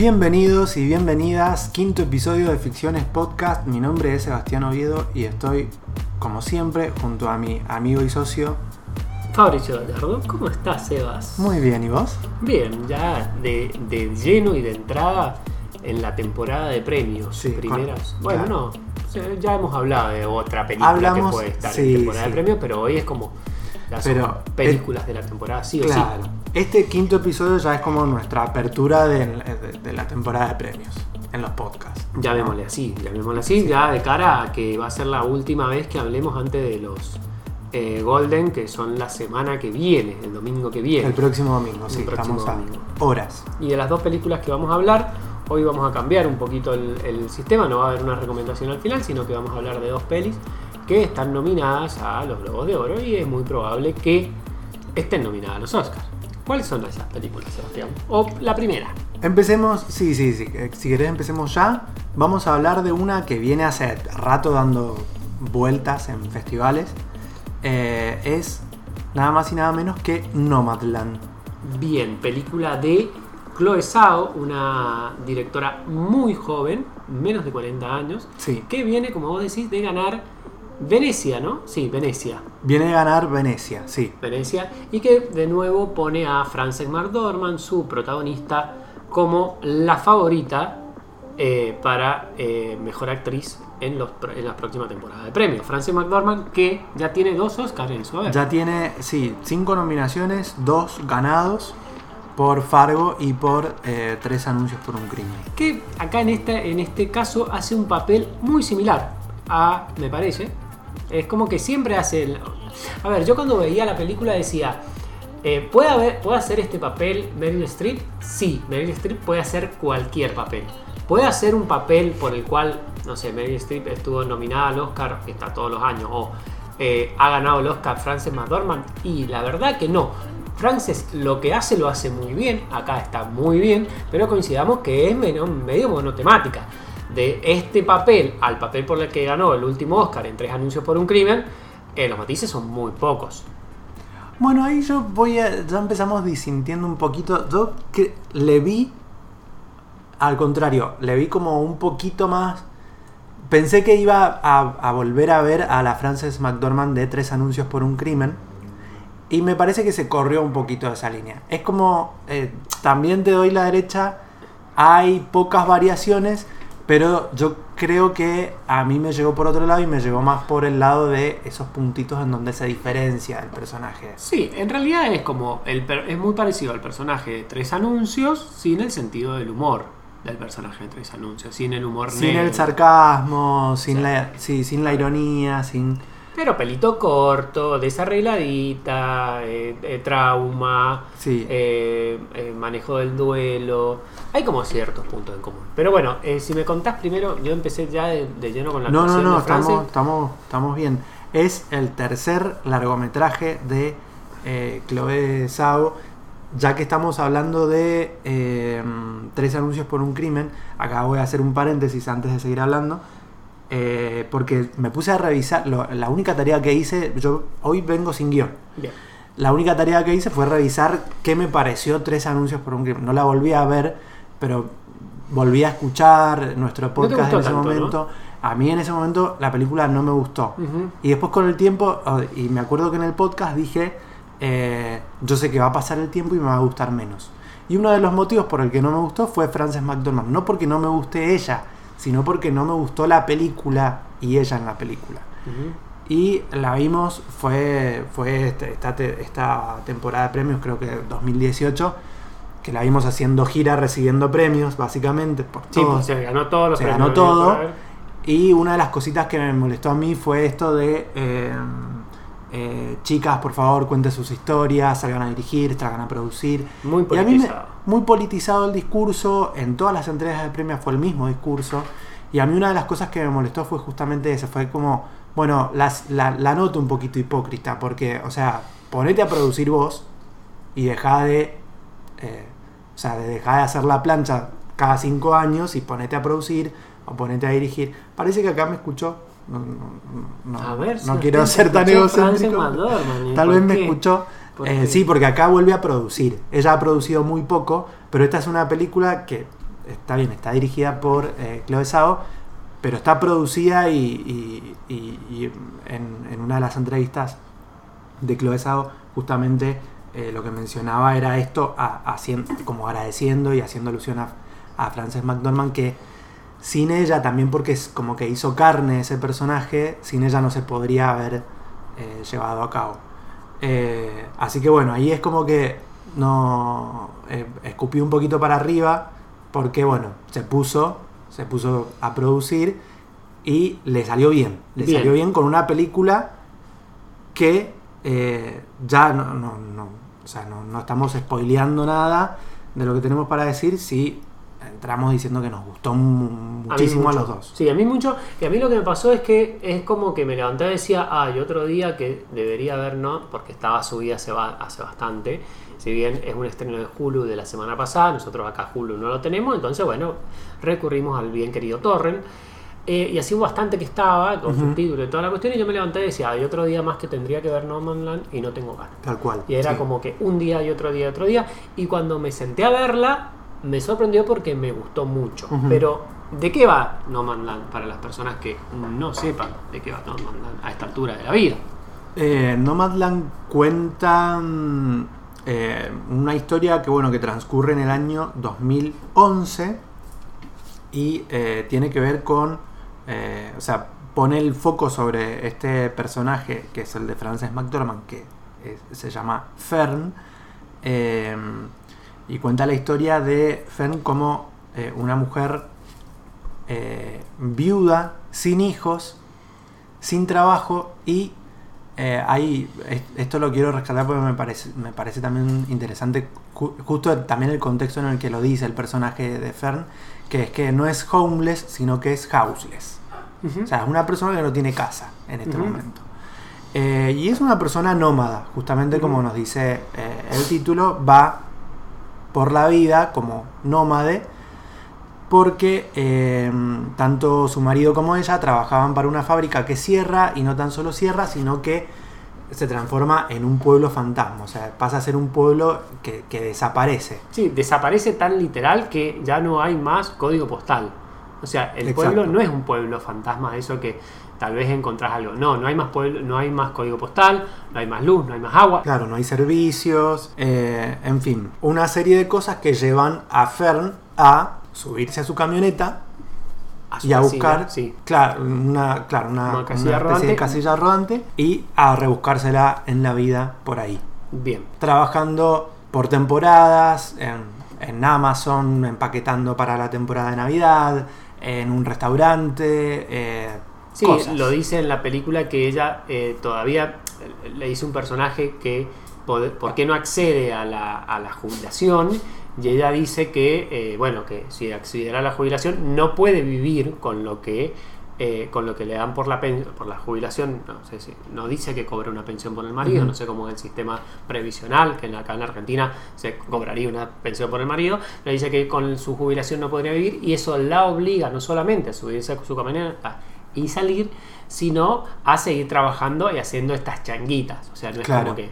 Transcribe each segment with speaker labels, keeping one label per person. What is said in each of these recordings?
Speaker 1: Bienvenidos y bienvenidas, quinto episodio de Ficciones Podcast. Mi nombre es Sebastián Oviedo y estoy, como siempre, junto a mi amigo y socio.
Speaker 2: Fabricio Gallardo, ¿cómo estás, Sebas?
Speaker 1: Muy bien, ¿y vos?
Speaker 2: Bien, ya de, de lleno y de entrada en la temporada de premios.
Speaker 1: Sí,
Speaker 2: primeras.
Speaker 1: con-
Speaker 2: bueno,
Speaker 1: ya.
Speaker 2: no, o ya hemos hablado de otra película
Speaker 1: Hablamos-
Speaker 2: que puede estar
Speaker 1: sí,
Speaker 2: en temporada
Speaker 1: sí.
Speaker 2: de premios, pero hoy es como las
Speaker 1: Pero,
Speaker 2: películas de la temporada, sí o
Speaker 1: Claro.
Speaker 2: sí.
Speaker 1: Este quinto episodio ya es como nuestra apertura de, de- de la temporada de premios en los podcasts.
Speaker 2: Llamémosle así, llamémosle así, ya de cara a que va a ser la última vez que hablemos antes de los eh, Golden, que son la semana que viene, el domingo que viene.
Speaker 1: El próximo domingo, sí,
Speaker 2: El próximo
Speaker 1: estamos a
Speaker 2: domingo.
Speaker 1: horas.
Speaker 2: Y de las dos películas que vamos a hablar, hoy vamos a cambiar un poquito el, el sistema, no va a haber una recomendación al final, sino que vamos a hablar de dos pelis que están nominadas a los Globos de Oro y es muy probable que estén nominadas a los Oscars. ¿Cuáles son esas películas, Sebastián? O la primera.
Speaker 1: Empecemos, sí, sí, sí, eh, si querés empecemos ya. Vamos a hablar de una que viene hace rato dando vueltas en festivales. Eh, es nada más y nada menos que Nomadland.
Speaker 2: Bien, película de Chloe Zhao, una directora muy joven, menos de 40 años,
Speaker 1: Sí.
Speaker 2: que viene, como vos decís, de ganar Venecia, ¿no? Sí, Venecia.
Speaker 1: Viene a ganar Venecia, sí.
Speaker 2: Venecia, y que de nuevo pone a Frances McDormand, su protagonista, como la favorita eh, para eh, mejor actriz en, los, en la próxima temporada de premios. Frances McDormand, que ya tiene dos Oscars en su haber.
Speaker 1: Ya tiene, sí, cinco nominaciones, dos ganados por Fargo y por eh, tres anuncios por un crimen.
Speaker 2: Que acá en este, en este caso hace un papel muy similar a, me parece, es como que siempre hace el... A ver, yo cuando veía la película decía, eh, ¿puede, haber, ¿puede hacer este papel Meryl Streep? Sí, Meryl Streep puede hacer cualquier papel. Puede hacer un papel por el cual, no sé, Meryl Streep estuvo nominada al Oscar, que está todos los años, o eh, ha ganado el Oscar Frances McDormand, y la verdad que no. Frances lo que hace lo hace muy bien, acá está muy bien, pero coincidamos que es medio, medio monotemática. De este papel al papel por el que ganó el último Oscar en tres anuncios por un crimen, eh, los matices son muy pocos.
Speaker 1: Bueno, ahí yo voy a. Ya empezamos disintiendo un poquito. Yo le vi. Al contrario, le vi como un poquito más. Pensé que iba a, a volver a ver a la Frances McDormand de tres anuncios por un crimen. Y me parece que se corrió un poquito de esa línea. Es como. eh, también te doy la derecha. Hay pocas variaciones. Pero yo creo que a mí me llegó por otro lado y me llegó más por el lado de esos puntitos en donde se diferencia el personaje.
Speaker 2: Sí, en realidad es como el es muy parecido al personaje de tres anuncios, sin el sentido del humor del personaje de tres anuncios, sin el humor
Speaker 1: Sin
Speaker 2: negro.
Speaker 1: el sarcasmo, sin
Speaker 2: Sí.
Speaker 1: la, sí, sin la ironía, sin...
Speaker 2: Pero pelito corto, desarregladita, eh, eh, trauma,
Speaker 1: Sí.
Speaker 2: eh, eh, manejo del duelo. Hay como ciertos puntos en común. Pero bueno, si me contás primero, yo empecé ya de, de lleno con la
Speaker 1: No, no, no, estamos, estamos, estamos bien. Es el tercer largometraje de Chloe Zhao. Ya que estamos hablando de tres anuncios por un crimen, acá voy a hacer un paréntesis antes de seguir hablando. Eh, porque me puse a revisar, lo- la única tarea que hice, yo hoy vengo sin guion.
Speaker 2: Bien.
Speaker 1: La única tarea que hice fue revisar qué me pareció tres anuncios por un crimen. No la volví a ver, pero volví a escuchar nuestro podcast en ese
Speaker 2: tanto,
Speaker 1: momento. A mí en ese momento la película no me gustó. Y después con el tiempo, y me acuerdo que en el podcast dije, eh, yo sé que va a pasar el tiempo y me va a gustar menos. Y uno de los motivos por el que no me gustó fue Frances McDormand. No porque no me guste ella, sino porque no me gustó la película y ella en la película. Y la vimos, fue, fue este- esta, esta temporada de premios, creo que 2018, que la vimos haciendo gira, recibiendo premios, básicamente, por
Speaker 2: Sí,
Speaker 1: todos.
Speaker 2: pues se ganó todos los
Speaker 1: Se
Speaker 2: premios
Speaker 1: ganó todo. Y una de las cositas que me molestó a mí fue esto de eh, eh, chicas, por favor, cuenten sus historias, salgan a dirigir, salgan a producir.
Speaker 2: Muy
Speaker 1: Y a mí me-
Speaker 2: politizado.
Speaker 1: muy politizado el discurso, en todas las entregas de premios fue el mismo discurso. Y a mí una de las cosas que me molestó fue justamente eso, fue como, bueno, las- la, la noto un poquito hipócrita, porque, o sea, ponete a producir vos y dejá de, eh, o sea, de dejar de hacer la plancha cada cinco años y ponete a producir o ponete a dirigir. Parece que acá me escuchó. No, no, no,
Speaker 2: A ver,
Speaker 1: no
Speaker 2: si
Speaker 1: quiero ser tan egocéntrico.
Speaker 2: McDormand, ¿y
Speaker 1: Tal vez me escuchó.
Speaker 2: ¿Por
Speaker 1: Eh, sí, porque acá vuelve a producir. Ella ha producido muy poco, pero esta es una película que está bien, está dirigida por eh, Chloe Zhao, pero está producida y, y- y- y en, en una de las entrevistas de Chloe Zhao justamente eh, lo que mencionaba era esto, a- como agradeciendo y haciendo alusión a, a Frances McDormand que sin ella, también porque es como que hizo carne ese personaje, sin ella no se podría haber eh, llevado a cabo. Eh, así que bueno, ahí es como que no eh, escupí un poquito para arriba porque bueno, se puso, se puso a producir y le salió bien. Le
Speaker 2: Bien.
Speaker 1: salió bien con una película que eh, ya no, no, no, o sea, no, no estamos spoileando nada de lo que tenemos para decir si entramos diciendo que nos gustó muchísimo a,
Speaker 2: mucho.
Speaker 1: los dos.
Speaker 2: Sí, a mí mucho. Y a mí lo que me pasó es que es como que me levanté y decía, ah, y otro día que debería haber, ¿no? Porque estaba subida hace, hace bastante. Si bien es un estreno de Hulu de la semana pasada, nosotros acá Hulu no lo tenemos, entonces, bueno, recurrimos al bien querido Torrent. Eh, y así bastante que estaba, con subtítulos y toda la cuestión, y yo me levanté y decía, hay otro día más que tendría que ver No Man's Land y no tengo ganas.
Speaker 1: Tal cual.
Speaker 2: Y era
Speaker 1: sí.
Speaker 2: como que un día y otro día y otro día. Y cuando me senté a verla, me sorprendió porque me gustó mucho. Pero, ¿de qué va No Man's Land para las personas que no sepan de qué va No Man's Land a esta altura de la vida?
Speaker 1: Eh, Nomadland cuenta eh, una historia que bueno que transcurre en el año 2011 y eh, tiene que ver con, eh, o sea, pone el foco sobre este personaje que es el de Frances McDormand que es- se llama Fern y cuenta la historia de Fern como eh, una mujer eh, viuda, sin hijos, sin trabajo y eh, ahí, es- esto lo quiero rescatar porque me parece, me parece también interesante, ju- justo también el contexto en el que lo dice el personaje de Fern, que es que no es homeless, sino que es houseless. O sea, es una persona que no tiene casa en este momento. Eh, y es una persona nómada, justamente como nos dice eh, el título, va por la vida como nómade, porque eh, tanto su marido como ella trabajaban para una fábrica que cierra, y no tan solo cierra, sino que se transforma en un pueblo fantasma, o sea, pasa a ser un pueblo que, que desaparece.
Speaker 2: Sí, desaparece tan literal que ya no hay más código postal. O sea, el
Speaker 1: Exacto.
Speaker 2: pueblo no es un pueblo fantasma, eso que tal vez encontrás algo. No, no hay más pueblo, no hay más código postal, no hay más luz, no hay más agua.
Speaker 1: Claro, no hay servicios, eh, en fin, una serie de cosas que llevan a Fern a subirse a su camioneta
Speaker 2: su
Speaker 1: y a
Speaker 2: casilla,
Speaker 1: buscar,
Speaker 2: sí.
Speaker 1: claro, una, claro, una,
Speaker 2: casilla rodante.
Speaker 1: de casilla rodante y a rebuscársela en la vida por ahí.
Speaker 2: Bien.
Speaker 1: Trabajando por temporadas, en, en Amazon, empaquetando para la temporada de Navidad, en un restaurante, eh,
Speaker 2: Sí,
Speaker 1: cosas.
Speaker 2: lo dice en la película que ella eh, todavía le dice un personaje que por qué no accede a la, a la jubilación y ella dice que eh, bueno que si accediera a la jubilación no puede vivir con lo que eh, con lo que le dan por la pen- por la jubilación no sé si no dice que cobra una pensión por el marido no sé cómo es el sistema previsional que en, acá en Argentina se cobraría una pensión por el marido le dice que con su jubilación no podría vivir y eso la obliga no solamente a subirse a su camioneta y salir, sino a seguir trabajando y haciendo estas changuitas. O sea, no es
Speaker 1: Claro.
Speaker 2: como que.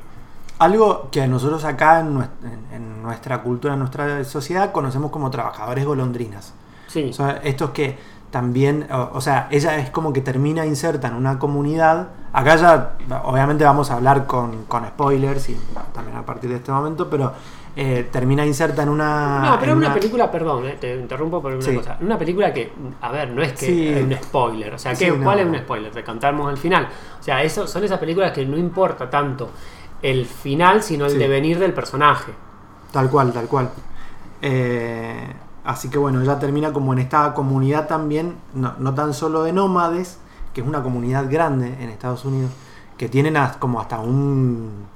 Speaker 1: Algo que nosotros acá en, nues- en- en nuestra cultura, en nuestra sociedad, conocemos como trabajadores golondrinas.
Speaker 2: Sí,
Speaker 1: O sea, estos que también, o, o sea, ella es como que termina inserta en una comunidad. Acá ya, obviamente vamos a hablar con, con spoilers y también a partir de este momento, pero eh, termina inserta en una...
Speaker 2: no, pero
Speaker 1: en
Speaker 2: es una
Speaker 1: una-
Speaker 2: película, perdón, eh, te interrumpo por una
Speaker 1: Sí.
Speaker 2: cosa. Una película que, a ver, no es que
Speaker 1: Sí.
Speaker 2: es un spoiler. O sea,
Speaker 1: Sí,
Speaker 2: ¿qué-
Speaker 1: no.
Speaker 2: ¿cuál es un spoiler? Te contamos al final. O sea, eso, son esas películas que no importa tanto el final, sino el devenir del personaje.
Speaker 1: Tal cual, tal cual. Eh, así que bueno, ella termina como en esta comunidad también, no, no tan solo de nómades, que es una comunidad grande en Estados Unidos, que tienen como hasta un...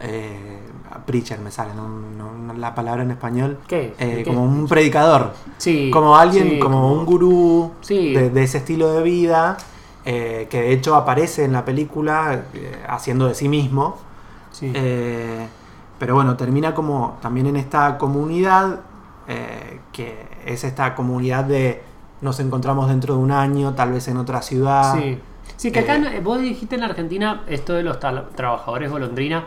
Speaker 1: Eh, preacher me sale, no, no- la palabra en español.
Speaker 2: ¿Qué?
Speaker 1: Eh, como un predicador,
Speaker 2: Sí,
Speaker 1: como alguien,
Speaker 2: sí,
Speaker 1: como un gurú
Speaker 2: Sí.
Speaker 1: de, de ese estilo de vida, eh, que de hecho aparece en la película haciendo de sí mismo.
Speaker 2: Sí.
Speaker 1: Pero bueno, termina como también en esta comunidad, que es esta comunidad de nos encontramos dentro de un año, tal vez en otra ciudad.
Speaker 2: Sí. Sí, que acá
Speaker 1: Eh,
Speaker 2: vos dijiste en Argentina esto de los trabajadores golondrina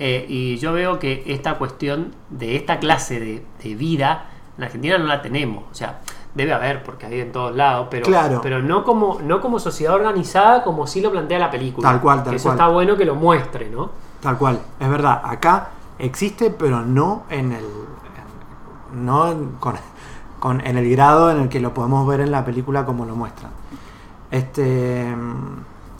Speaker 2: eh, y yo veo que esta cuestión de esta clase de, de vida En Argentina no la tenemos. O sea, debe haber, porque hay en todos lados, pero,
Speaker 1: Claro.
Speaker 2: pero no, como, no como sociedad organizada, como sí lo plantea la película.
Speaker 1: Tal cual, tal
Speaker 2: Que eso
Speaker 1: cual.
Speaker 2: está bueno que lo muestre, ¿no?
Speaker 1: Tal cual, es verdad, acá existe, pero no en el. en- no con, con- en el grado en el que lo podemos ver en la película como lo muestran. Este.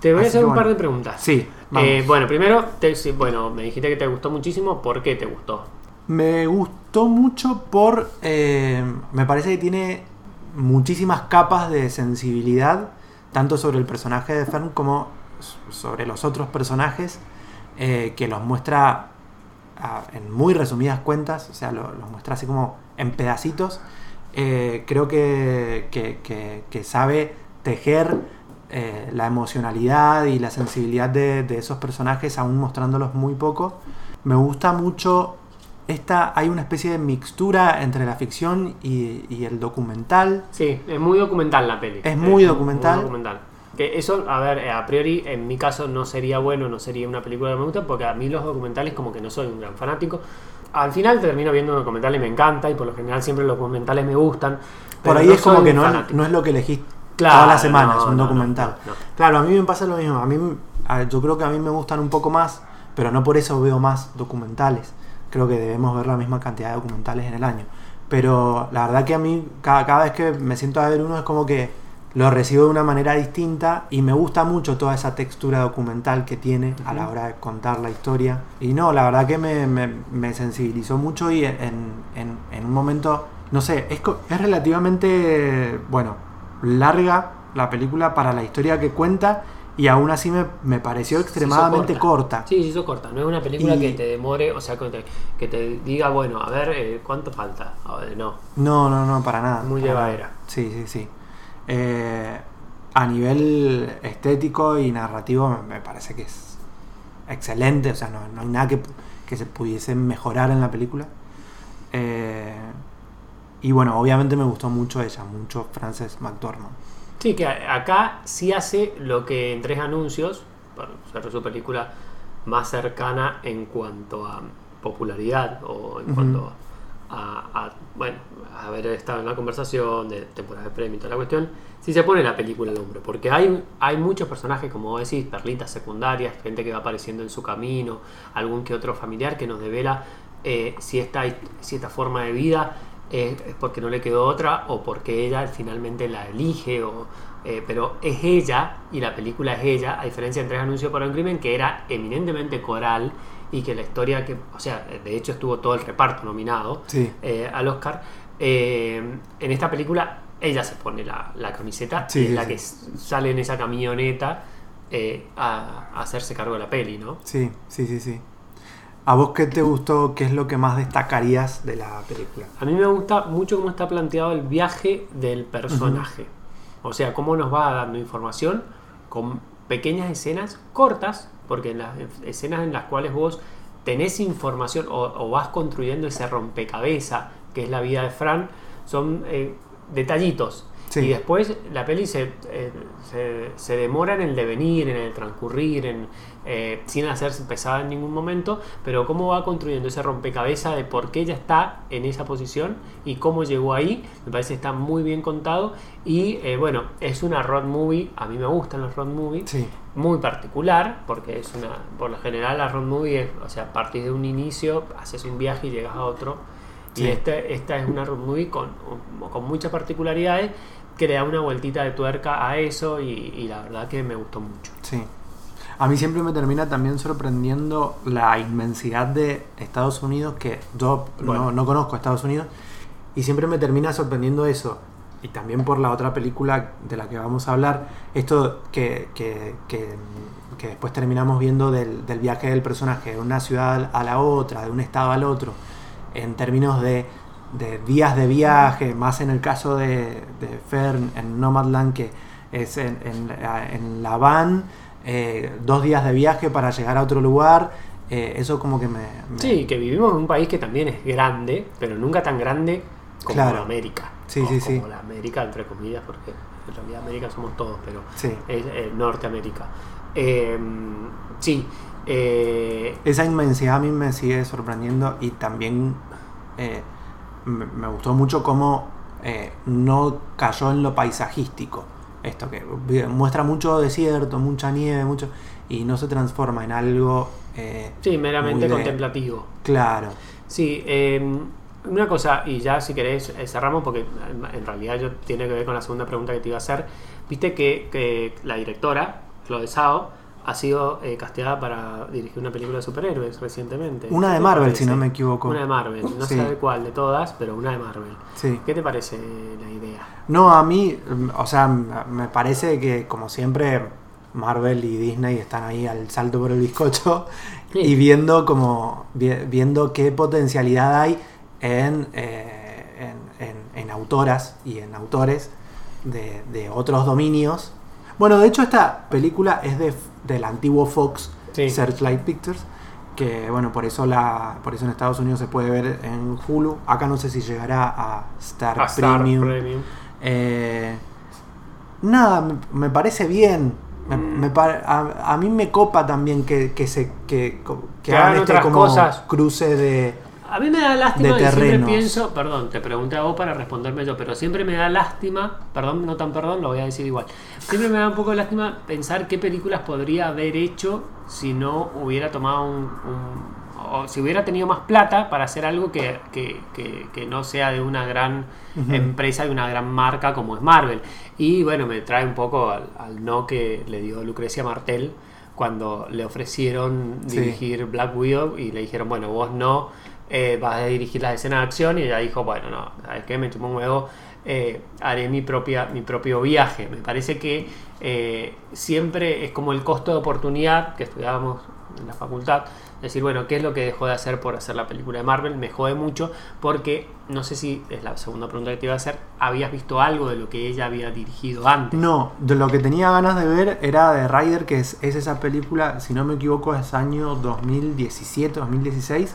Speaker 2: Te voy a hacer un par de preguntas.
Speaker 1: Sí.
Speaker 2: Eh, bueno, primero, te- bueno, me dijiste que te gustó muchísimo. ¿Por qué te gustó?
Speaker 1: Me gustó mucho por. eh, me parece que tiene muchísimas capas de sensibilidad, tanto sobre el personaje de Fern como sobre los otros personajes, eh, que los muestra en muy resumidas cuentas, o sea, lo- los muestra así como en pedacitos. Creo que, que- que- que sabe tejer eh, la emocionalidad y la sensibilidad de, de esos personajes, aún mostrándolos muy poco. Me gusta mucho esta, hay una especie de mixtura entre la ficción y, y el documental.
Speaker 2: Sí, es muy documental la peli.
Speaker 1: Es muy documental.
Speaker 2: documental. Que eso, a ver, eh, a priori, en mi caso no sería bueno, no sería una película que me gusta, porque a mí los documentales como que no soy un gran fanático. Al final termino viendo un documental y me encanta, y por lo general siempre los documentales me gustan.
Speaker 1: Por ahí
Speaker 2: no
Speaker 1: es como que no, no es lo que elegís
Speaker 2: Claro,
Speaker 1: todas las semanas,
Speaker 2: no,
Speaker 1: un
Speaker 2: no,
Speaker 1: documental.
Speaker 2: no.
Speaker 1: Claro, a mí me pasa lo mismo. A mí, a- yo creo que a mí me gustan un poco más, pero no por eso veo más documentales. Creo que debemos ver la misma cantidad de documentales en el año. Pero la verdad que a mí, cada, cada vez que me siento a ver uno, es como que lo recibo de una manera distinta y me gusta mucho toda esa textura documental que tiene a la hora de contar la historia. Y no, la verdad que me, me- me sensibilizó mucho y en, en- en un momento, no sé, es, es relativamente, bueno, larga la película para la historia que cuenta y aún así me, me pareció extremadamente
Speaker 2: hizo
Speaker 1: corta.
Speaker 2: Sí, se hizo corta. No es una película
Speaker 1: Y-
Speaker 2: que te demore, o sea, que te, que te diga, bueno, a ver, eh, ¿cuánto falta? Ver, no.
Speaker 1: No, no, no, para nada.
Speaker 2: Muy llevadera.
Speaker 1: Sí, sí, sí. Eh, a nivel estético y narrativo me, me parece que es excelente. O sea, no, no hay nada que, que se pudiese mejorar en la película. Eh, y bueno, obviamente me gustó mucho ella, mucho Frances McDormand.
Speaker 2: Sí, que acá sí hace lo que en tres anuncios, por ser su película más cercana en cuanto a popularidad o en cuanto a, a, bueno, haber estado en la conversación de temporada de premio y toda la cuestión, sí se pone la película al hombro, porque hay, hay muchos personajes, como decís, perlitas secundarias, gente que va apareciendo en su camino, algún que otro familiar que nos devela eh, si, esta, si esta forma de vida es porque no le quedó otra o porque ella finalmente la elige o, eh, pero es ella y la película es ella a diferencia de Tres Anuncios para un Crimen que era eminentemente coral y que la historia que o sea de hecho estuvo todo el reparto nominado
Speaker 1: Sí.
Speaker 2: eh, al Oscar eh, en esta película ella se pone la, la camiseta
Speaker 1: Sí,
Speaker 2: y es
Speaker 1: sí,
Speaker 2: la
Speaker 1: sí.
Speaker 2: que sale en esa camioneta eh, a, a hacerse cargo de la peli ¿no?
Speaker 1: Sí, sí, sí, sí. ¿A vos qué te gustó? ¿Qué es lo que más destacarías de la película?
Speaker 2: A mí me gusta mucho cómo está planteado el viaje del personaje. O sea, cómo nos va dando información con pequeñas escenas cortas, porque en las escenas en las cuales vos tenés información o, o vas construyendo ese rompecabezas que es la vida de Fran, son eh, detallitos.
Speaker 1: Sí.
Speaker 2: Y después la peli se, eh, se, se demora en el devenir, en el transcurrir, en, eh, sin hacerse pesada en ningún momento, pero cómo va construyendo ese rompecabezas de por qué ella está en esa posición y cómo llegó ahí, me parece que está muy bien contado. Y eh, bueno, es una road movie, a mí me gustan los road movies,
Speaker 1: Sí,
Speaker 2: muy particular, porque es una, por lo general la road movie es, o sea, partís de un inicio, haces un viaje y llegas a otro.
Speaker 1: Sí.
Speaker 2: Y este, esta es una road movie con, con muchas particularidades que le da una vueltita de tuerca a eso y, y la verdad que me gustó mucho.
Speaker 1: sí. A mí siempre me termina también sorprendiendo la inmensidad de Estados Unidos, que yo
Speaker 2: Bueno.
Speaker 1: no, no conozco Estados Unidos, y siempre me termina sorprendiendo eso. Y también por la otra película de la que vamos a hablar, esto que, que, que- que después terminamos viendo del, del viaje del personaje de una ciudad a la otra, de un estado al otro, en términos de, de días de viaje, más en el caso de, de Fern en Nomadland, que es en, en- en la van, eh, dos días de viaje para llegar a otro lugar, eh, eso como que me... me-
Speaker 2: Sí, que vivimos en un país que también es grande, pero nunca tan grande como
Speaker 1: Claro.
Speaker 2: América.
Speaker 1: Sí,
Speaker 2: o
Speaker 1: sí,
Speaker 2: como
Speaker 1: sí.
Speaker 2: la América, entre comillas, porque en realidad América somos todos, pero
Speaker 1: Sí.
Speaker 2: es eh, Norteamérica. Eh, sí, eh,
Speaker 1: Esa inmensidad a mí me sigue sorprendiendo y también eh, me, me gustó mucho cómo eh, no cayó en lo paisajístico. Esto que vi- muestra mucho desierto, mucha nieve, mucho y no se transforma en algo eh,
Speaker 2: Sí, meramente
Speaker 1: de-
Speaker 2: contemplativo.
Speaker 1: Claro.
Speaker 2: Sí, eh, una cosa, y ya si querés eh, cerramos, porque en- en realidad yo, tiene que ver con la segunda pregunta que te iba a hacer. Viste que, que la directora, Chloe Zhao, ha sido eh, casteada para dirigir una película de superhéroes recientemente.
Speaker 1: Una
Speaker 2: ¿Qué
Speaker 1: de Marvel,
Speaker 2: parece?
Speaker 1: si no me equivoco.
Speaker 2: Una de Marvel, no
Speaker 1: Sí.
Speaker 2: sé cuál de todas, pero una de Marvel.
Speaker 1: Sí.
Speaker 2: ¿Qué te parece la idea?
Speaker 1: No, a mí, mm, o sea, me parece que como siempre Marvel y Disney están ahí al salto por el bizcocho
Speaker 2: Sí.
Speaker 1: y viendo como vi- viendo qué potencialidad hay en, eh, en, en- en autoras y en autores de, de otros dominios. Bueno, de hecho esta película es de, del antiguo Fox
Speaker 2: Sí.
Speaker 1: Searchlight Pictures. Que bueno, por eso la, por eso en Estados Unidos se puede ver en Hulu. Acá no sé si llegará a Star,
Speaker 2: A Star
Speaker 1: Premium.
Speaker 2: Premium.
Speaker 1: Eh, nada, me, me parece bien. Me-
Speaker 2: Mm.
Speaker 1: me a, a mí me copa también que, que se que, co- que
Speaker 2: Que
Speaker 1: hagan este
Speaker 2: otras
Speaker 1: como
Speaker 2: cosas.
Speaker 1: cruce de
Speaker 2: A mí me da lástima
Speaker 1: de
Speaker 2: y siempre pienso, perdón, te pregunté a vos para responderme yo, pero siempre me da lástima, perdón, no tan perdón, lo voy a decir igual. Siempre me da un poco de lástima pensar qué películas podría haber hecho si no hubiera tomado un, un- o si hubiera tenido más plata para hacer algo que, que- que- que no sea de una gran empresa, de una gran marca como es Marvel. Y bueno, me trae un poco al, al no que le dio Lucrecia Martel cuando le ofrecieron
Speaker 1: Sí.
Speaker 2: dirigir Black Widow y le dijeron, bueno, vos no eh, vas a dirigir las escenas de acción y ella dijo, bueno, no, ¿sabes qué? Me chumó un huevo, eh, haré mi, propia, mi propio viaje. Me parece que eh, siempre es como el costo de oportunidad que estudiábamos en la facultad. Decir, bueno, ¿qué es lo que dejó de hacer por hacer la película de Marvel? Me jode mucho porque, no sé si es la segunda pregunta que te iba a hacer, ¿habías visto algo de lo que ella había dirigido antes?
Speaker 1: No, de lo que tenía ganas de ver era de Rider, que es, es esa película, si no me equivoco, es año 2017, 2016.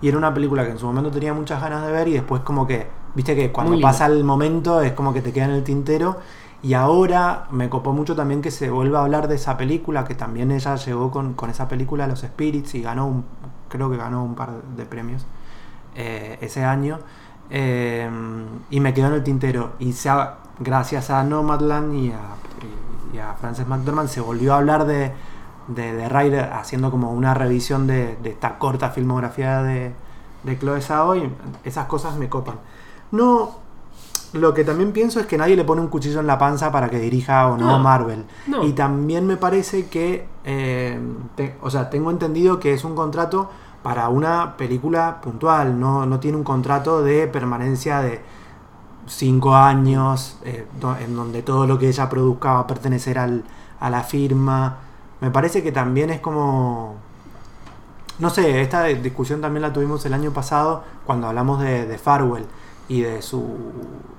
Speaker 1: Y era una película que en su momento tenía muchas ganas de ver y después como que, viste que cuando pasa el momento es como que te queda en el tintero. Y ahora me copó mucho también que se vuelva a hablar de esa película, que también ella llegó con, con esa película los Spirits y ganó, un, creo que ganó un par de premios eh, ese año. Eh, y me quedó en el tintero. Y se ha- gracias a Nomadland y a, y- y a Frances McDormand se volvió a hablar de, de, de Ryder haciendo como una revisión de, de esta corta filmografía de, de Chloe Zhao y esas cosas me copan. No, lo que también pienso es que nadie le pone un cuchillo en la panza para que dirija o no,
Speaker 2: No,
Speaker 1: Marvel.
Speaker 2: no.
Speaker 1: Y también me parece que, eh, te- o sea, tengo entendido que es un contrato para una película puntual, no, no tiene un contrato de permanencia de cinco años, eh, en donde todo lo que ella produzca va a pertenecer al, a la firma. Me parece que también es como... No sé, esta discusión también la tuvimos el año pasado cuando hablamos de, de Farwell y de su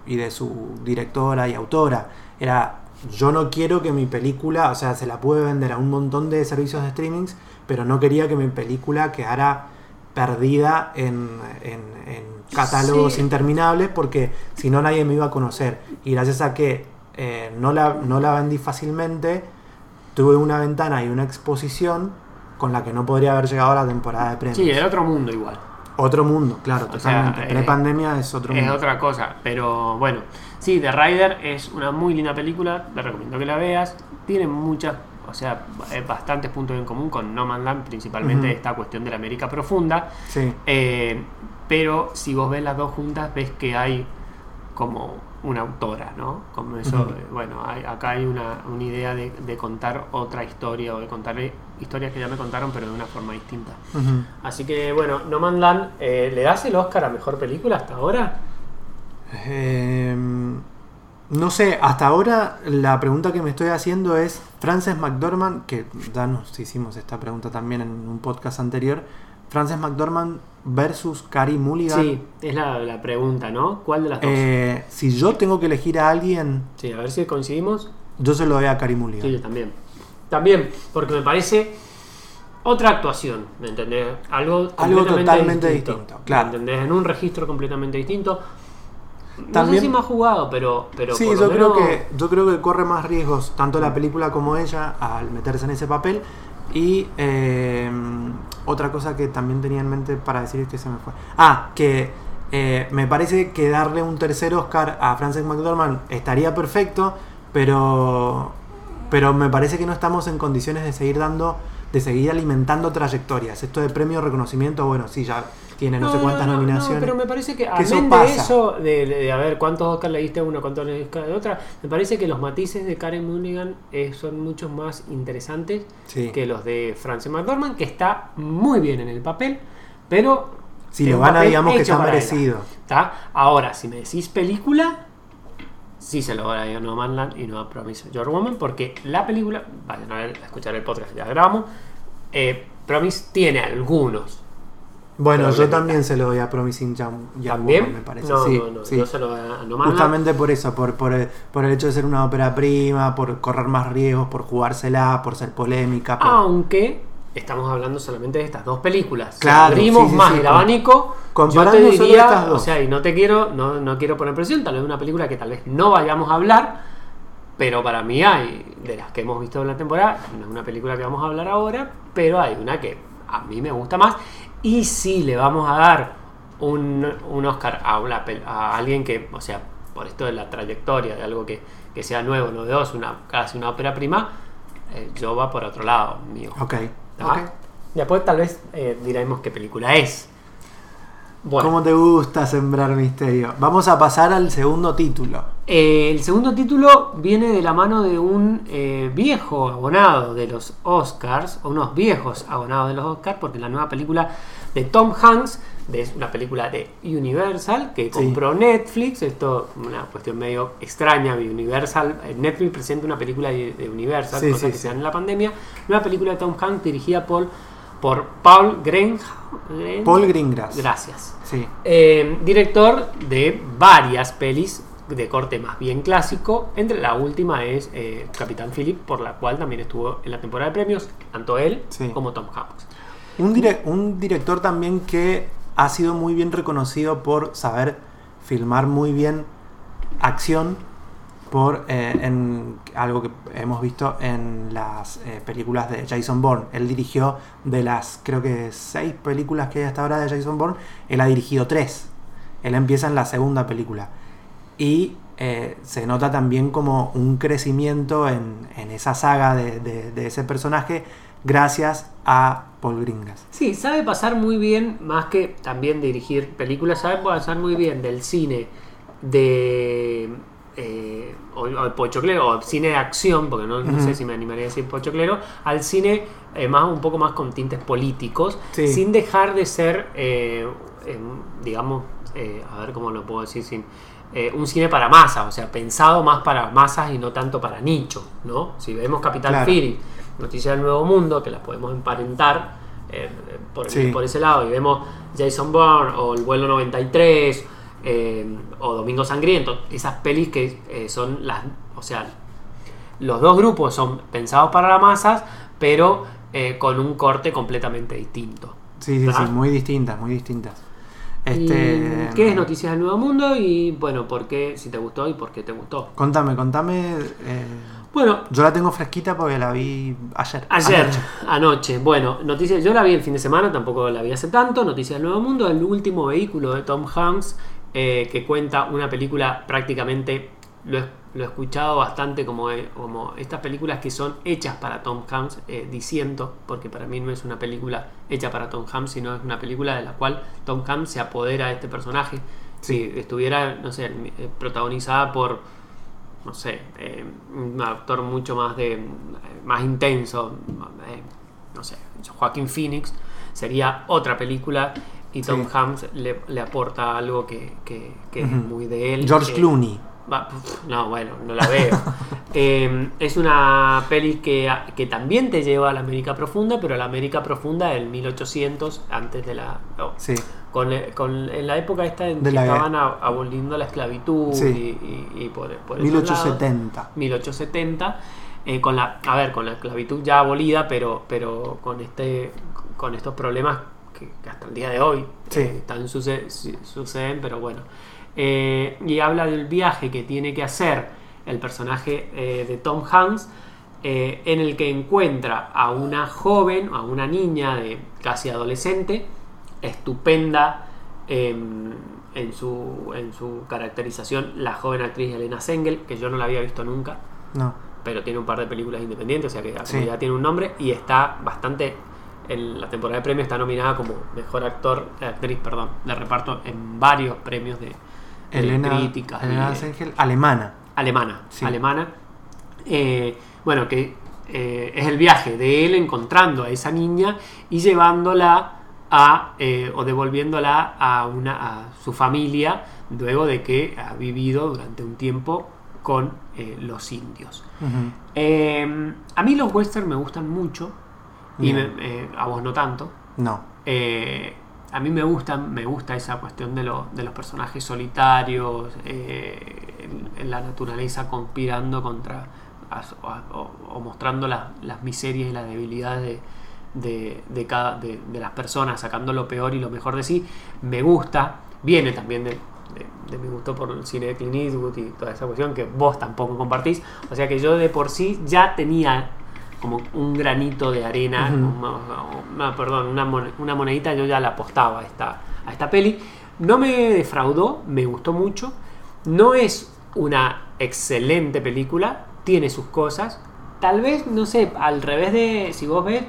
Speaker 1: y de su directora y autora. Era yo no quiero que mi película, o sea, se la puede vender a un montón de servicios de streamings, pero no quería que mi película quedara perdida en, en- en catálogos
Speaker 2: Sí.
Speaker 1: interminables porque si no nadie me iba a conocer. Y gracias a que eh, no, la, no la vendí fácilmente, tuve una ventana y una exposición con la que no podría haber llegado a la temporada de premios.
Speaker 2: Sí, era otro mundo igual.
Speaker 1: Otro mundo, claro,
Speaker 2: O
Speaker 1: totalmente.
Speaker 2: eh,
Speaker 1: Pre-pandemia es otro
Speaker 2: Es
Speaker 1: mundo.
Speaker 2: otra cosa, pero bueno. Sí, The Rider es una muy linda película, te recomiendo que la veas. Tiene muchas, o sea, eh, bastantes puntos en común con No Man's Land, principalmente esta cuestión de la América profunda.
Speaker 1: Sí,
Speaker 2: Eh, pero si vos ves las dos juntas, ves que hay como una autora, ¿no? Como eso, eh, bueno, hay- acá hay una, una idea de, de contar otra historia o de contar historias que ya me contaron, pero de una forma distinta. Así que bueno, No Man's Land, eh, ¿le das el Oscar a mejor película hasta ahora?
Speaker 1: Em, no sé, hasta ahora la pregunta que me estoy haciendo es Frances McDormand, que ya nos hicimos esta pregunta también en un podcast anterior, Frances McDormand versus Carrie Mulligan.
Speaker 2: Sí, es la, la pregunta, ¿no? ¿Cuál de las dos?
Speaker 1: Eh, si yo tengo que elegir a alguien,
Speaker 2: Sí, a ver si coincidimos.
Speaker 1: yo se lo doy a Carrie Mulligan.
Speaker 2: Sí, yo también. También, porque me parece otra actuación, ¿me entendés? Algo,
Speaker 1: Algo totalmente distinto,
Speaker 2: ¿me
Speaker 1: claro.
Speaker 2: ¿Entendés? En un registro completamente distinto. No
Speaker 1: También-
Speaker 2: sé si más jugado, pero, pero
Speaker 1: sí, yo creo, que, yo creo que corre más riesgos tanto la película como ella al meterse en ese papel. Y eh, otra cosa que también tenía en mente para decir es que se me fue. Ah, que Eh, me parece que darle un tercer Oscar a Frances McDormand estaría perfecto, pero, pero me parece que no estamos en condiciones de seguir dando, de seguir alimentando trayectorias. Esto de premio reconocimiento, bueno, sí, ya tiene no, sé cuántas
Speaker 2: no, no,
Speaker 1: nominaciones.
Speaker 2: pero me parece que,
Speaker 1: que eso
Speaker 2: amén de eso, de, a ver cuántos Oscar le diste a uno, cuántos le diste a otra, me parece que los matices de Karen Mulligan eh, son mucho más interesantes
Speaker 1: Sí.
Speaker 2: que los de Frances McDormand, que está muy bien en el papel, pero.
Speaker 1: Si lo gana,
Speaker 2: papel
Speaker 1: digamos que está
Speaker 2: ella,
Speaker 1: merecido.
Speaker 2: ¿tá? Ahora, si me decís película, sí se lo doy a No Manland y no a Promise Your Woman, porque la película, vayan a, ver, a escuchar el podcast, ya grabamos. eh, Promise tiene algunos.
Speaker 1: Bueno, yo también se lo doy a Promising Young, Young
Speaker 2: ¿También?
Speaker 1: Woman, me parece.
Speaker 2: No,
Speaker 1: sí,
Speaker 2: no, no,
Speaker 1: sí.
Speaker 2: yo se lo doy a No Manland.
Speaker 1: Justamente por eso, por, por, el, por el hecho de ser una ópera prima, por correr más riesgos, por jugársela, por ser polémica. Por...
Speaker 2: Aunque estamos hablando solamente de estas dos películas.
Speaker 1: Claro,
Speaker 2: abrimos
Speaker 1: sí, sí,
Speaker 2: más
Speaker 1: sí,
Speaker 2: el abanico. Yo te diría,
Speaker 1: estas dos.
Speaker 2: o sea, y no te quiero, no, no quiero poner presión, tal vez una película que tal vez no vayamos a hablar, pero para mí hay, de las que hemos visto en la temporada, no es una película que vamos a hablar ahora, pero hay una que a mí me gusta más. Y si le vamos a dar un, un Oscar a, una a alguien que, o sea, por esto de la trayectoria, de algo que, que sea nuevo, novedoso, una, casi una ópera prima, eh, yo va por otro lado, mío.
Speaker 1: Ok,
Speaker 2: ¿Tá?
Speaker 1: ok.
Speaker 2: Después tal vez eh, diremos qué película es. Bueno,
Speaker 1: ¿Cómo te gusta sembrar misterio? Vamos a pasar al segundo título.
Speaker 2: eh, el segundo título viene de la mano de un eh, viejo abonado de los Oscars, o unos viejos abonados de los Oscars, porque la nueva película de Tom Hanks, es una película de Universal, que
Speaker 1: Sí.
Speaker 2: compró Netflix, esto es una cuestión medio extraña, Universal, eh, Netflix presenta una película de, de Universal,
Speaker 1: Sí,
Speaker 2: cosas
Speaker 1: sí,
Speaker 2: que se dan en la pandemia, una película de Tom Hanks dirigida por, por Paul Greenhouse.
Speaker 1: Paul Greengrass.
Speaker 2: Gracias. Eh, director de varias pelis de corte más bien clásico. Entre la última es eh, Capitán Philip, por la cual también estuvo en la temporada de premios, tanto él como Tom Hanks.
Speaker 1: Un, dire- un director también que ha sido muy bien reconocido por saber filmar muy bien acción por eh, en algo que hemos visto en las eh, películas de Jason Bourne. Él dirigió de las creo que seis películas que hay hasta ahora de Jason Bourne, él ha dirigido tres. Él empieza en la segunda película. Y eh, se nota también como un crecimiento en, en esa saga de, de- de ese personaje gracias a Paul Greengrass.
Speaker 2: Sí, sabe pasar muy bien, más que también dirigir películas, sabe pasar muy bien del cine de. eh, o, o de pochoclero, o cine de acción, porque no, sé si me animaría a decir pochoclero, al cine eh, más un poco más con tintes políticos,
Speaker 1: Sí.
Speaker 2: sin dejar de ser, eh, digamos, a ver cómo lo puedo decir sin. Eh, un cine para masas, o sea, pensado más para masas y no tanto para nicho, ¿no? Si vemos Capital
Speaker 1: Claro.
Speaker 2: Noticias del Nuevo Mundo, que las podemos emparentar eh, por,
Speaker 1: Sí.
Speaker 2: por ese lado, y vemos Jason Bourne o El Vuelo 93 eh, o Domingo Sangriento, esas pelis que eh, son las, o sea, los dos grupos son pensados para las masas, pero eh, con un corte completamente distinto.
Speaker 1: Sí, sí,
Speaker 2: ¿verdad?
Speaker 1: sí, muy distintas, muy distintas. Este,
Speaker 2: ¿Qué es Noticias del Nuevo Mundo? Y bueno, ¿por qué? Si te gustó y por qué te gustó.
Speaker 1: Contame, contame. eh,
Speaker 2: Bueno,
Speaker 1: yo la tengo fresquita porque la vi ayer.
Speaker 2: Ayer,
Speaker 1: Anoche.
Speaker 2: anoche. Bueno, noticias, yo la vi el fin de semana, tampoco la vi hace tanto. Noticias del Nuevo Mundo, el último vehículo de Tom Hanks, eh, que cuenta una película prácticamente, lo he, lo he escuchado bastante como, eh, como estas películas que son hechas para Tom Hanks, eh, diciendo, porque para mí no es una película hecha para Tom Hanks, sino es una película de la cual Tom Hanks se apodera de este personaje. Si estuviera, no sé, eh, protagonizada por no sé, eh, un actor mucho más de más intenso, eh, no sé, Joaquín Phoenix, sería otra película y Tom
Speaker 1: Sí.
Speaker 2: Hanks le, le aporta algo que, que- que es muy de él.
Speaker 1: George
Speaker 2: que-
Speaker 1: Clooney.
Speaker 2: No, bueno, no la veo. Eh, es una peli que, que también te lleva a la América Profunda, pero a la América Profunda del 1800, antes de la... no,
Speaker 1: Sí.
Speaker 2: con, con- en la época esta en
Speaker 1: De
Speaker 2: que
Speaker 1: la-
Speaker 2: estaban aboliendo la esclavitud
Speaker 1: Sí.
Speaker 2: y, y- y por, por esos
Speaker 1: 1870.
Speaker 2: lados, 1870 eh, con la a ver con la esclavitud ya abolida pero pero con este con estos problemas que, que hasta el día de hoy
Speaker 1: Sí.
Speaker 2: eh, suce- suceden pero bueno Eh, y habla del viaje que tiene que hacer el personaje eh, de Tom Hanks eh, en el que encuentra a una joven, a una niña de casi adolescente, estupenda em, en, su, en su caracterización la joven actriz Elena Sengel, que yo no la había visto nunca,
Speaker 1: No.
Speaker 2: pero tiene un par de películas independientes, o sea que como
Speaker 1: Sí.
Speaker 2: ya tiene un nombre y está bastante en la temporada de premios está nominada como mejor actor, actriz, perdón, de reparto en varios premios de, de
Speaker 1: Elena,
Speaker 2: críticas y
Speaker 1: Elena
Speaker 2: de-
Speaker 1: Sengel, alemana.
Speaker 2: alemana,
Speaker 1: Sí.
Speaker 2: alemana. Eh, bueno, que eh, es el viaje de él encontrando a esa niña y llevándola a eh, o devolviéndola a una a su familia luego de que ha vivido durante un tiempo con eh, los indios. Eh, a mí los westerns me gustan mucho y me- a vos no tanto.
Speaker 1: No.
Speaker 2: A mí me gusta, me gusta esa cuestión de, lo- de los personajes solitarios, eh, en, la naturaleza conspirando contra o, mostrando la- las miserias y las debilidades de, de- de cada, de, de las personas, sacando lo peor y lo mejor de sí. Me gusta, viene también de- de mi gusto por el cine de Clint Eastwood y toda esa cuestión que vos tampoco compartís. O sea que yo de por sí ya tenía como un granito de arena, una- perdón, una, mon- una monedita, yo ya la apostaba a esta, a esta peli. No me defraudó, me gustó mucho. No es una excelente película, tiene sus cosas. Tal vez, no sé, al revés de, si vos ves,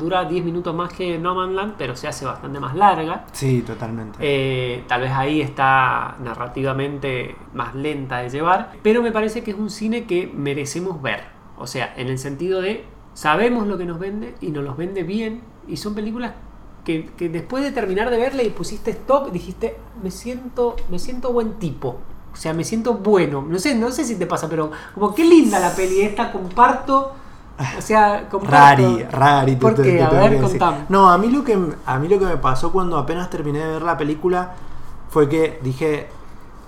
Speaker 2: dura 10 minutos más que No Man's Land, pero se hace bastante más larga.
Speaker 1: Sí, totalmente.
Speaker 2: Eh, tal vez ahí está narrativamente más lenta de llevar, pero me parece que es un cine que merecemos ver. O sea, en el sentido de sabemos lo que nos vende y nos los vende bien y son películas que, que después de terminar de verla y pusiste stop, dijiste, me siento, me siento buen tipo. O sea, me siento bueno. No sé, no sé si te pasa, pero como qué linda la peli esta, comparto. O sea, comparto.
Speaker 1: Rari, rari.
Speaker 2: ¿Por qué? A ver, contame.
Speaker 1: No, a mí, lo que, a mí lo que me pasó cuando apenas terminé de ver la película fue que dije,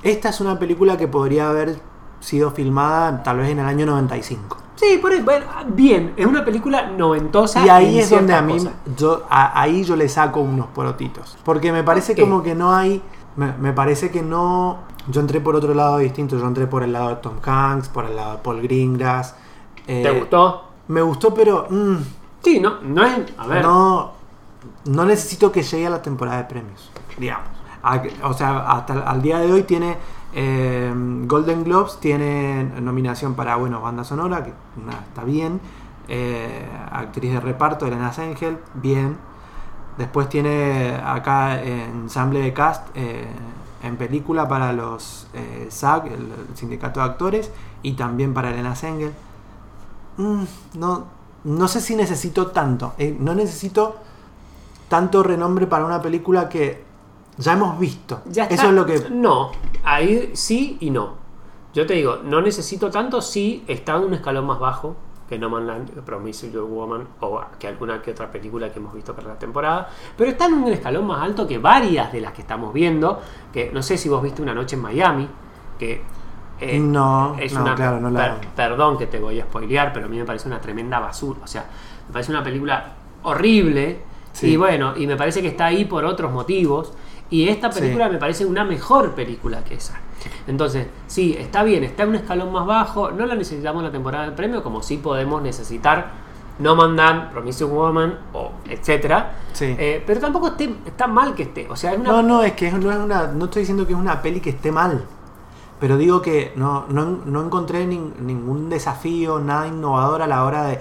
Speaker 1: esta es una película que podría haber sido filmada tal vez en el año 95.
Speaker 2: Sí, por ahí, bueno, bien, es una película noventosa.
Speaker 1: Y ahí es donde a mí,
Speaker 2: cosas.
Speaker 1: yo, a- ahí yo le saco unos porotitos. Porque me parece como que no hay, me, me parece que no, yo entré por otro lado distinto, yo entré por el lado de Tom Hanks, por el lado de Paul Greengrass.
Speaker 2: ¿Te
Speaker 1: Eh,
Speaker 2: gustó?
Speaker 1: Me gustó, pero mm,
Speaker 2: Sí, no, no es. A ver.
Speaker 1: no, no necesito que llegue a la temporada de premios, digamos. A- o sea, hasta el- al día de hoy tiene eh, Golden Globes, tiene nominación para, bueno, banda sonora, que está bien. Eh, actriz de reparto, Elena Sengel, bien. Después tiene acá ensamble de cast eh, en película para los eh, SAG, el, sindicato de actores, y también para Elena Sengel. Mm, no, no sé si necesito tanto. eh, no necesito tanto renombre para una película que ya hemos visto.
Speaker 2: Ya está.
Speaker 1: Eso es lo que.
Speaker 2: No, ahí sí y no. Yo te digo, no necesito tanto si está en un escalón más bajo que No Man's Land, Promise Your Woman o que alguna que otra película que hemos visto para la temporada, pero está en un escalón más alto que varias de las que estamos viendo, que no sé si vos viste Una Noche en Miami, que eh,
Speaker 1: no,
Speaker 2: es
Speaker 1: no,
Speaker 2: una
Speaker 1: claro, no la.
Speaker 2: per- perdón que te voy a spoilear, pero a mí me parece una tremenda basura, o sea, me parece una película horrible
Speaker 1: Sí.
Speaker 2: y bueno, y me parece que está ahí por otros motivos y esta
Speaker 1: Sí.
Speaker 2: película me parece una mejor película que esa. Entonces, sí, está bien, está en un escalón más bajo, no la necesitamos la temporada del premio, como sí podemos necesitar No Mandan, Promising Woman, o etcétera.
Speaker 1: Sí.
Speaker 2: Eh, pero tampoco esté, está mal que esté. O sea, es una.
Speaker 1: No, no, es que no es una. No estoy diciendo que es una peli que esté mal. Pero digo que no, no, no encontré nin- ningún desafío, nada innovador a la hora de.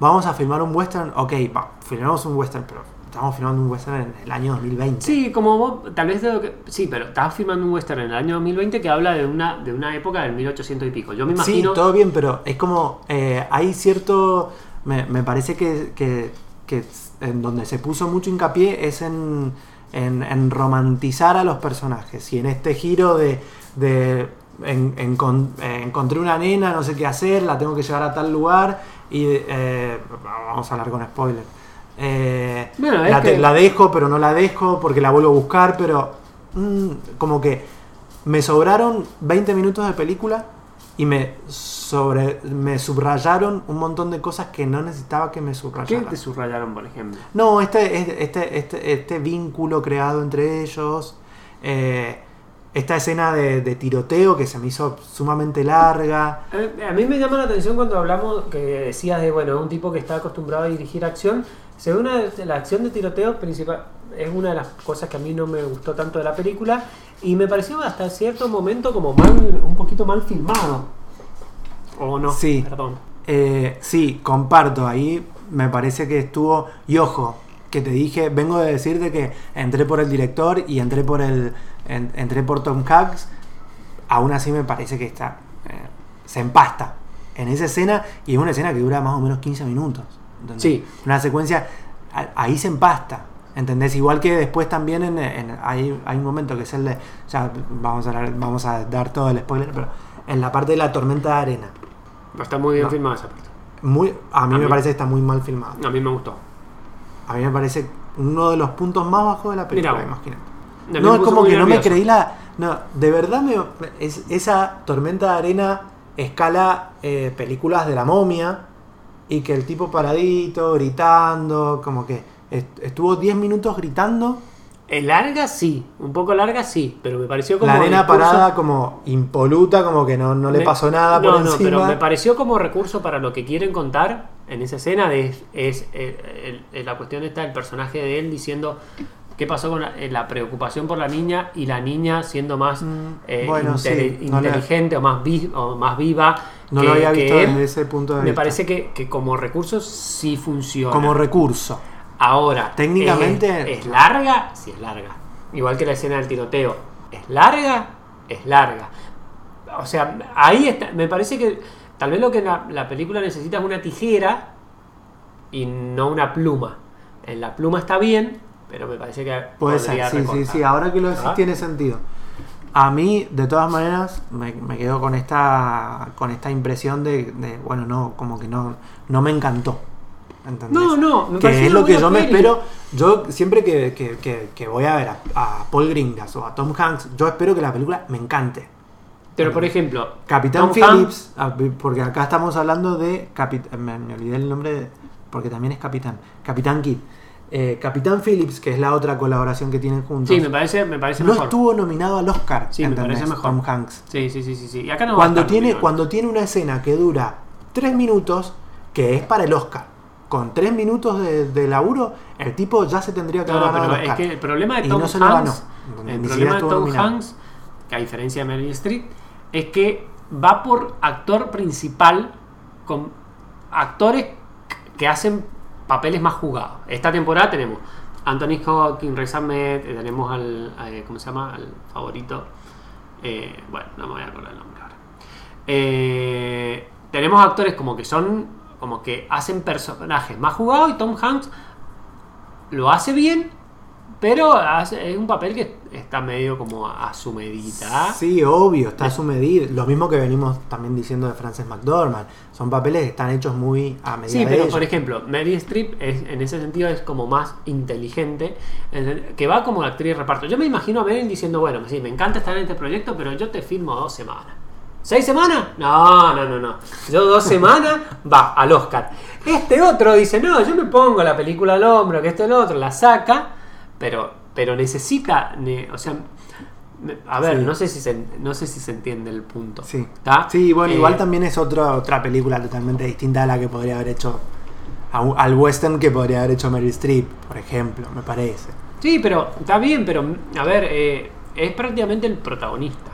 Speaker 1: Vamos a filmar un western. Ok, va, filmamos un western, pero estamos filmando un western en el año 2020.
Speaker 2: Sí, como vos, tal vez de lo que. Sí, pero estabas filmando un western en el año 2020 que habla de una, de una época del 1800 y pico. Yo me
Speaker 1: Sí,
Speaker 2: imagino.
Speaker 1: todo bien, pero es como. eh, hay cierto. Me, me parece que, que- que en donde se puso mucho hincapié es en, en, en romantizar a los personajes. Y en este giro de. de en- eh, encontré una nena, no sé qué hacer, la tengo que llevar a tal lugar. Y. eh, vamos a hablar con spoiler. Eh,
Speaker 2: Bueno,
Speaker 1: la,
Speaker 2: que-
Speaker 1: la dejo, pero no la dejo porque la vuelvo a buscar, pero. mm, como que me sobraron 20 minutos de película y me sobre me subrayaron un montón de cosas que no necesitaba que me
Speaker 2: ¿Qué
Speaker 1: subrayaran.
Speaker 2: te subrayaron, por ejemplo?
Speaker 1: No, este, este, este, este, este vínculo creado entre ellos, eh, esta escena de, de tiroteo que se me hizo sumamente larga.
Speaker 2: A a mí me llama la atención cuando hablamos que decías de, bueno, un tipo que está acostumbrado a dirigir acción, Se ve una de la acción de tiroteo principal. Es una de las cosas que a mí no me gustó tanto de la película. Y me pareció hasta cierto momento como mal, un poquito mal filmado. O no,
Speaker 1: Sí.
Speaker 2: perdón.
Speaker 1: Eh, sí, comparto. Ahí me parece que estuvo. Y ojo, que te dije, vengo de decirte que entré por el director y entré por el. en- entré por Tom Hanks. Aún así me parece que está. eh, se empasta en esa escena. Y es una escena que dura más o menos 15 minutos. ¿Entendés?
Speaker 2: Sí.
Speaker 1: Una secuencia. Ahí se empasta. ¿Entendés? Igual que después también en, en- hay, hay un momento que es el de. Ya vamos a, vamos a dar todo el spoiler, pero en la parte de la tormenta de arena.
Speaker 2: Está muy bien
Speaker 1: No.
Speaker 2: filmada esa parte.
Speaker 1: Muy, a mí
Speaker 2: A
Speaker 1: me
Speaker 2: mí-
Speaker 1: parece que está muy mal filmado.
Speaker 2: A mí me gustó.
Speaker 1: A mí me parece uno de los puntos más bajos de la película,
Speaker 2: Mira,
Speaker 1: imagínate. No, es como que no me creí la. No, de verdad me. es- esa tormenta de arena escala eh, películas de la momia. Y que el tipo paradito, gritando, como que est- estuvo 10 minutos gritando.
Speaker 2: Eh, larga sí, un poco larga sí, pero me pareció como.
Speaker 1: la arena parada como impoluta, como que no, no le
Speaker 2: Me-
Speaker 1: pasó nada
Speaker 2: no,
Speaker 1: por
Speaker 2: no,
Speaker 1: encima.
Speaker 2: pero me pareció como recurso para lo que quieren contar en esa escena de, es eh, el- el- la cuestión está el personaje de él diciendo qué pasó con la, eh, la preocupación por la niña y la niña siendo más
Speaker 1: Mm,
Speaker 2: eh,
Speaker 1: bueno,
Speaker 2: inte-
Speaker 1: sí, no le-
Speaker 2: inteligente o, más vi- o más viva.
Speaker 1: No
Speaker 2: que-
Speaker 1: lo había visto desde ese punto de
Speaker 2: Me
Speaker 1: vista.
Speaker 2: parece que, que como recurso sí funciona.
Speaker 1: Como recurso.
Speaker 2: Ahora,
Speaker 1: Técnicamente-
Speaker 2: ¿es, es larga? Sí, es larga. Igual que la escena del tiroteo. ¿Es larga? Es larga. O sea, ahí está. Me parece que tal vez lo que la, la película necesita es una tijera y no una pluma. En la pluma está bien, pero me parece que
Speaker 1: Puede ser, sí, sí,
Speaker 2: recortar.
Speaker 1: sí. Ahora que lo decís
Speaker 2: ¿Ah?
Speaker 1: tiene sentido. A mí, de todas maneras, me, me quedo con esta con esta impresión de, de, bueno, no, como que no, no me encantó. ¿entendés?
Speaker 2: No, no, me
Speaker 1: que es lo que yo me espero. Yo siempre que, que- que- que voy a ver a, a Paul Gringas o a Tom Hanks, yo espero que la película me encante.
Speaker 2: Pero por ejemplo,
Speaker 1: Capitán
Speaker 2: Tom
Speaker 1: Phillips, ah, porque acá estamos hablando de Capit- me, me olvidé el nombre de- porque también es Capitán. Capitán Kidd. Eh, Capitán Phillips, que es la otra colaboración que tienen juntos.
Speaker 2: Sí, me parece, me parece
Speaker 1: no
Speaker 2: mejor.
Speaker 1: estuvo nominado al Oscar.
Speaker 2: Sí, me parece mejor.
Speaker 1: Tom Hanks.
Speaker 2: Sí, sí, sí, sí, sí. Y acá no
Speaker 1: Cuando tiene,
Speaker 2: nominado.
Speaker 1: cuando tiene una escena que dura tres minutos, que es para el Oscar. Con tres minutos de, de laburo, el tipo ya se tendría que
Speaker 2: No,
Speaker 1: haber ganado
Speaker 2: pero
Speaker 1: el
Speaker 2: es que el problema de
Speaker 1: Y
Speaker 2: Tom
Speaker 1: no se lo
Speaker 2: Hanks,
Speaker 1: ganó.
Speaker 2: el problema de Tom
Speaker 1: nominado.
Speaker 2: Hanks, que a diferencia de Meryl Streep, es que va por actor principal con actores que hacen papeles más jugados. Esta temporada tenemos Anthony Hawking, Riz Ahmed, eh, tenemos al, ¿cómo se llama? Al favorito. Eh, bueno, no me voy a acordar el nombre ahora. Eh, tenemos actores como que son, como que hacen personajes más jugados y Tom Hanks lo hace bien, pero hace- es un papel que está medio como a, su medida.
Speaker 1: Sí, obvio, está a su medida. Lo mismo que venimos también diciendo de Frances McDormand. Son papeles que están hechos muy a medida
Speaker 2: Sí,
Speaker 1: de
Speaker 2: pero
Speaker 1: ellos.
Speaker 2: por ejemplo, Mary Streep es, en ese sentido es como más inteligente, en el- que va como actriz de reparto. Yo me imagino a Meryl diciendo, bueno, sí, me encanta estar en este proyecto, pero yo te filmo dos semanas. ¿Seis semanas? No, no, no, no. Yo dos semanas, va, al Oscar. Este otro dice, no, yo me pongo la película al hombro, que esto el otro, la saca, pero, pero necesita, ne- o sea, a ver,
Speaker 1: Sí.
Speaker 2: no, sé si se, no sé si se entiende el punto.
Speaker 1: Sí.
Speaker 2: ¿Está?
Speaker 1: Sí, bueno,
Speaker 2: Eh,
Speaker 1: igual también es otra otra película totalmente distinta a la que podría haber hecho. a al western que podría haber hecho Meryl Streep, por ejemplo, me parece.
Speaker 2: Sí, pero está bien, pero a ver, eh, es prácticamente el protagonista.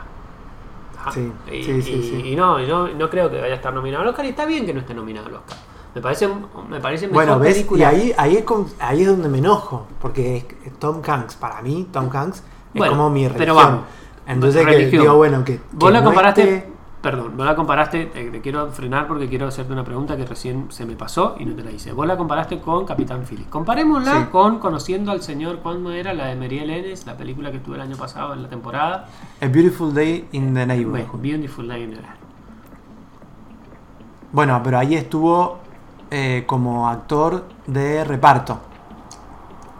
Speaker 1: Sí,
Speaker 2: y,
Speaker 1: sí, sí,
Speaker 2: y-
Speaker 1: sí.
Speaker 2: y no, yo no creo que vaya a estar nominado al Oscar y está bien que no esté nominado al Oscar. Me parece, me parece mejor
Speaker 1: Bueno, ¿ves?
Speaker 2: película.
Speaker 1: Y ahí, ahí, es con- ahí es donde me enojo, porque es, Tom Hanks, para mí, Tom Hanks es
Speaker 2: Bueno,
Speaker 1: como mi
Speaker 2: pero
Speaker 1: religión.
Speaker 2: vamos,
Speaker 1: Entonces, que digo, bueno, que.
Speaker 2: Vos
Speaker 1: que
Speaker 2: la comparaste,
Speaker 1: esté-
Speaker 2: perdón, vos la comparaste, te, te quiero frenar porque quiero hacerte una pregunta que recién se me pasó y no te la hice. Vos la comparaste con Capitán Phillips. Comparémosla
Speaker 1: Sí.
Speaker 2: con Conociendo al Señor, ¿cuándo era? La de Meriel Enes, la película que estuvo el año pasado en la temporada.
Speaker 1: A Beautiful Day in the
Speaker 2: Bueno,
Speaker 1: Neighborhood.
Speaker 2: Beautiful Day in the-
Speaker 1: Bueno, pero ahí estuvo eh, como actor de reparto.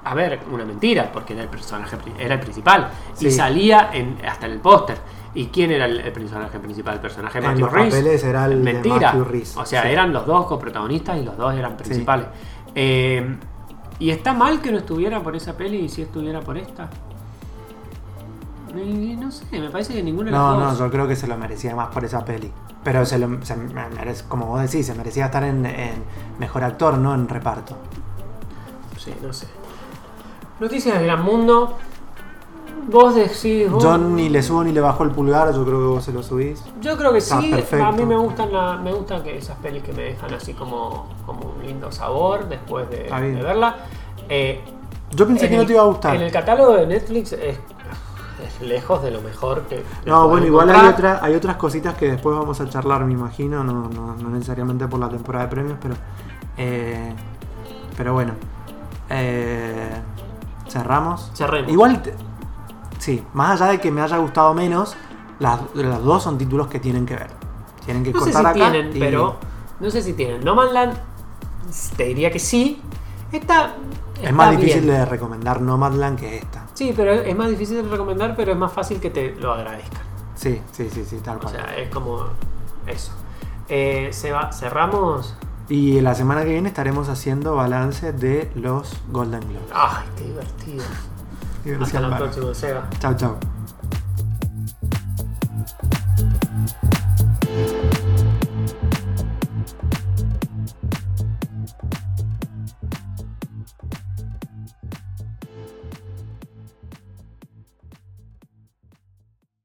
Speaker 2: A ver, una mentira, porque era el personaje, era el principal.
Speaker 1: Sí.
Speaker 2: Y salía en, hasta en el póster. ¿Y quién era el, el personaje principal? El personaje de Matthew
Speaker 1: papeles era el de
Speaker 2: Mentira.
Speaker 1: Matthew Rhys,
Speaker 2: O sea,
Speaker 1: sí.
Speaker 2: eran los dos coprotagonistas y los dos eran principales. Eh, ¿Y está mal que no estuviera por esa peli y si estuviera por esta? No sé, me parece que ninguna de las
Speaker 1: No, no,
Speaker 2: dos.
Speaker 1: yo creo que se lo merecía más por esa peli. Pero se lo, se merece- como vos decís, se merecía estar en, en mejor actor, no en reparto.
Speaker 2: sí, no sé. Noticias del gran mundo. Vos decís. vos-
Speaker 1: Yo ni le subo ni le bajo el pulgar, yo creo que vos se lo subís.
Speaker 2: Yo creo que
Speaker 1: Está
Speaker 2: sí.
Speaker 1: perfecto.
Speaker 2: A mí me gustan, la- me gustan que esas pelis que me dejan así como, como un lindo sabor después de, verla. Eh,
Speaker 1: Yo pensé
Speaker 2: en
Speaker 1: que no te iba a gustar.
Speaker 2: En el catálogo de Netflix es lejos de lo mejor que.
Speaker 1: No, bueno, igual hay, otra, hay otras cositas que después vamos a charlar, me imagino, no, no, no necesariamente por la temporada de premios, pero eh, pero bueno. Eh, cerramos.
Speaker 2: Cerremos.
Speaker 1: Igual, sí, más allá de que me haya gustado menos, las, las dos son títulos que tienen que ver. Tienen que
Speaker 2: No sé si
Speaker 1: acá.
Speaker 2: tienen,
Speaker 1: y-
Speaker 2: pero. No sé si tienen. No Man Land, te diría que sí. Esta.
Speaker 1: Es más difícil de recomendar Nomadland que esta.
Speaker 2: Sí, pero es más difícil de recomendar, pero es más fácil que te lo agradezcan.
Speaker 1: Sí, sí, sí, sí, tal
Speaker 2: O
Speaker 1: cual.
Speaker 2: sea, es como eso. Eh, se va, cerramos.
Speaker 1: y la semana que viene estaremos haciendo balance de los Golden Globes.
Speaker 2: Ay, qué divertido. Hasta la próxima, Seba.
Speaker 1: Chau, chau.